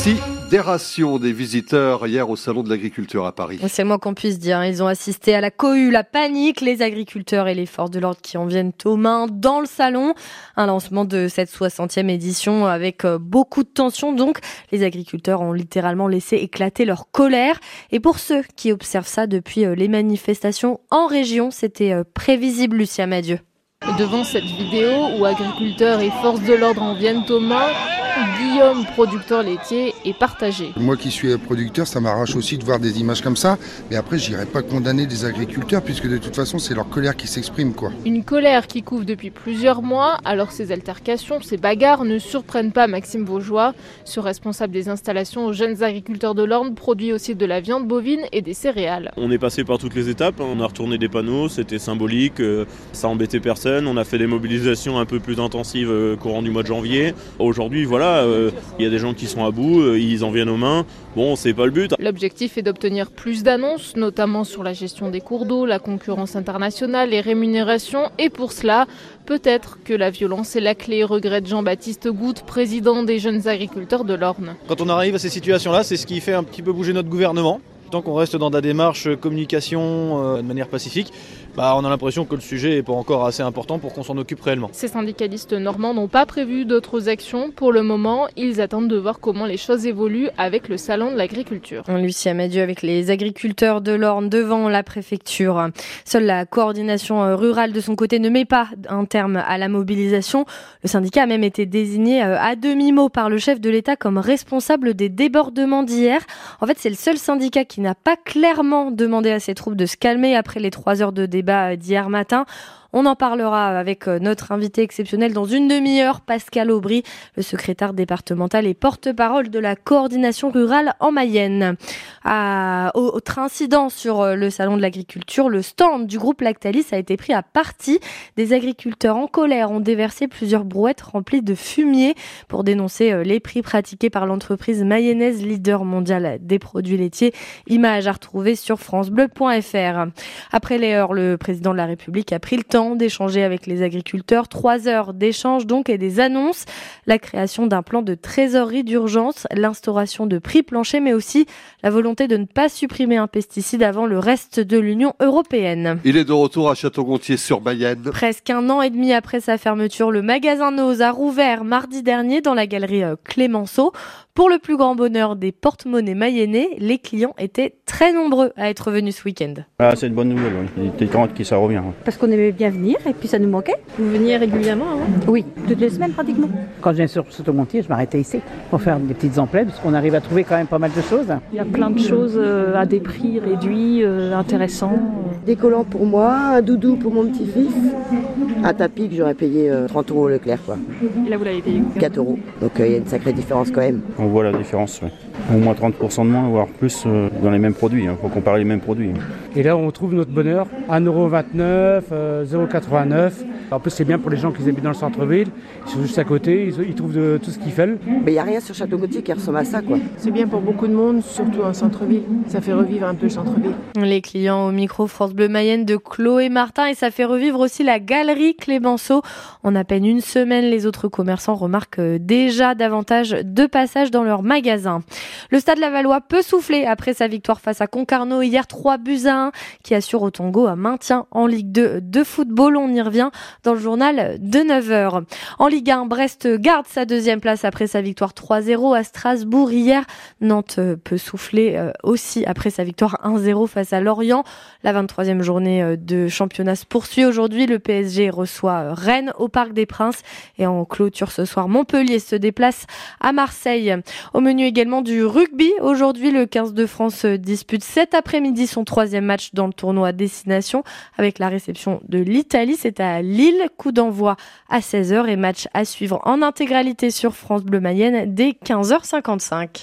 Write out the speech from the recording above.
sidération des visiteurs hier au Salon de l'Agriculture à Paris. C'est le moins qu'on puisse dire. Ils ont assisté à la cohue, la panique, les agriculteurs et les forces de l'ordre qui en viennent aux mains dans le salon. Un lancement de cette 60e édition avec euh, beaucoup de tension. Donc, les agriculteurs ont littéralement laissé éclater leur colère. Et pour ceux qui observent ça depuis euh, les manifestations en région, c'était euh, prévisible, Lucia Madieu. Devant cette vidéo où agriculteurs et forces de l'ordre en viennent aux mains, Guillaume, producteur laitier, est partagé. Moi qui suis producteur, ça m'arrache aussi de voir des images comme ça. Mais après, j'irai pas condamner des agriculteurs puisque de toute façon, c'est leur colère qui s'exprime. quoi. Une colère qui couvre depuis plusieurs mois. Alors ces altercations, ces bagarres ne surprennent pas Maxime Vaugeois. Ce responsable des installations aux jeunes agriculteurs de l'Orne produit aussi de la viande bovine et des céréales. On est passé par toutes les étapes. Hein. On a retourné des panneaux, c'était symbolique, euh, ça embêtait personne. On a fait des mobilisations un peu plus intensives euh, courant du mois de janvier. Aujourd'hui, voilà il y a des gens qui sont à bout, euh, ils en viennent aux mains. Bon, c'est pas le but. L'objectif est d'obtenir plus d'annonces, notamment sur la gestion des cours d'eau, la concurrence internationale, les rémunérations. Et pour cela, peut-être que la violence est la clé, regrette Jean-Baptiste Goutte, président des jeunes agriculteurs de l'Orne. Quand on arrive à ces situations-là, c'est ce qui fait un petit peu bouger notre gouvernement. Tant qu'on reste dans la démarche communication euh, de manière pacifique, bah, on a l'impression que le sujet n'est pas encore assez important pour qu'on s'en occupe réellement. Ces syndicalistes normands n'ont pas prévu d'autres actions. Pour le moment, ils attendent de voir comment les choses évoluent avec le salon de l'agriculture. Lucie Amadieu avec les agriculteurs de l'Orne devant la préfecture. Seule la coordination euh, rurale de son côté ne met pas un terme à la mobilisation. Le syndicat a même été désigné euh, à demi-mot par le chef de l'État comme responsable des débordements d'hier. En fait, c'est le seul syndicat qui n'a pas clairement demandé à ses troupes de se calmer après les trois heures de débat d'hier matin. On en parlera avec euh, notre invité exceptionnel dans une demi-heure, Pascal Aubry, le secrétaire départemental et porte-parole de la coordination rurale en Mayenne. Autre incident sur euh, le salon de l'agriculture, le stand du groupe Lactalis a été pris à partie. Des agriculteurs en colère ont déversé plusieurs brouettes remplies de fumier pour dénoncer euh, les prix pratiqués par l'entreprise mayonnaise leader mondial des produits laitiers. Image à retrouver sur francebleu.fr. Après les heures, le président de la République a pris le temps d'échanger avec les agriculteurs. Trois heures d'échange donc et des annonces. La création d'un plan de trésorerie d'urgence, l'instauration de prix planchers, mais aussi la volonté de ne pas supprimer un pesticide avant le reste de l'Union européenne. Il est de retour à Château-Gontier sur Mayenne. Presque un an et demi après sa fermeture, le magasin Nose a rouvert mardi dernier dans la galerie euh, Clémenceau. Pour le plus grand bonheur des porte-monnaies mayennais, les clients étaient très nombreux à être venus ce week-end. Ah, c'est une bonne nouvelle, oui. Il était grand qui ça revient. Parce qu'on aimait bien venir et puis ça nous manquait. Vous veniez régulièrement avant Oui, toutes les semaines pratiquement. Quand je viens sur Sautomontier, je m'arrêtais ici pour faire des petites emplettes parce qu'on arrive à trouver quand même pas mal de choses. Il y a plein de choses euh, à des prix réduits, euh, intéressants. Des collants pour moi, un doudou pour mon petit-fils, un tapis que j'aurais payé 30 euh, euros Leclerc. Quoi. Et là, vous l'avez payé 4 euros. Donc il y a une sacrée différence quand même. On voit la différence, Au moins 30% de moins, voire plus dans les mêmes produits. Il hein. faut comparer les mêmes produits. Et là, on trouve notre bonheur. 1,29€, 0,89€. En plus, c'est bien pour les gens qui habitent dans le centre-ville. Ils sont juste à côté, ils, trouvent de, tout ce qu'ils veulent. Mais il n'y a rien sur Château-Gauthier qui ressemble à ça, quoi. C'est bien pour beaucoup de monde, surtout en centre-ville. Ça fait revivre un peu le centre-ville. Les clients au micro France Bleu Mayenne de Chloé Martin et ça fait revivre aussi la galerie Clémenceau. En à peine une semaine, les autres commerçants remarquent déjà davantage de passages dans leurs magasins. Le Stade Lavallois peut souffler après sa victoire face à Concarneau hier 3 buts à 1 qui assure au Tongo un maintien en Ligue 2 de football. On y revient dans le journal de 9h. En Ligue 1, Brest garde sa deuxième place après sa victoire 3-0 à Strasbourg hier. Nantes peut souffler euh, aussi après sa victoire 1-0 face à Lorient. La 23e journée euh, de championnat se poursuit aujourd'hui. Le PSG reçoit euh, Rennes au Parc des Princes et en clôture ce soir, Montpellier se déplace à Marseille. Au menu également du rugby. Aujourd'hui, le 15 de France dispute cet après-midi son troisième match dans le tournoi Destination avec la réception de l'Italie. C'est à Lille Coup d'envoi à 16h et match à suivre en intégralité sur France Bleu Mayenne dès 15h55.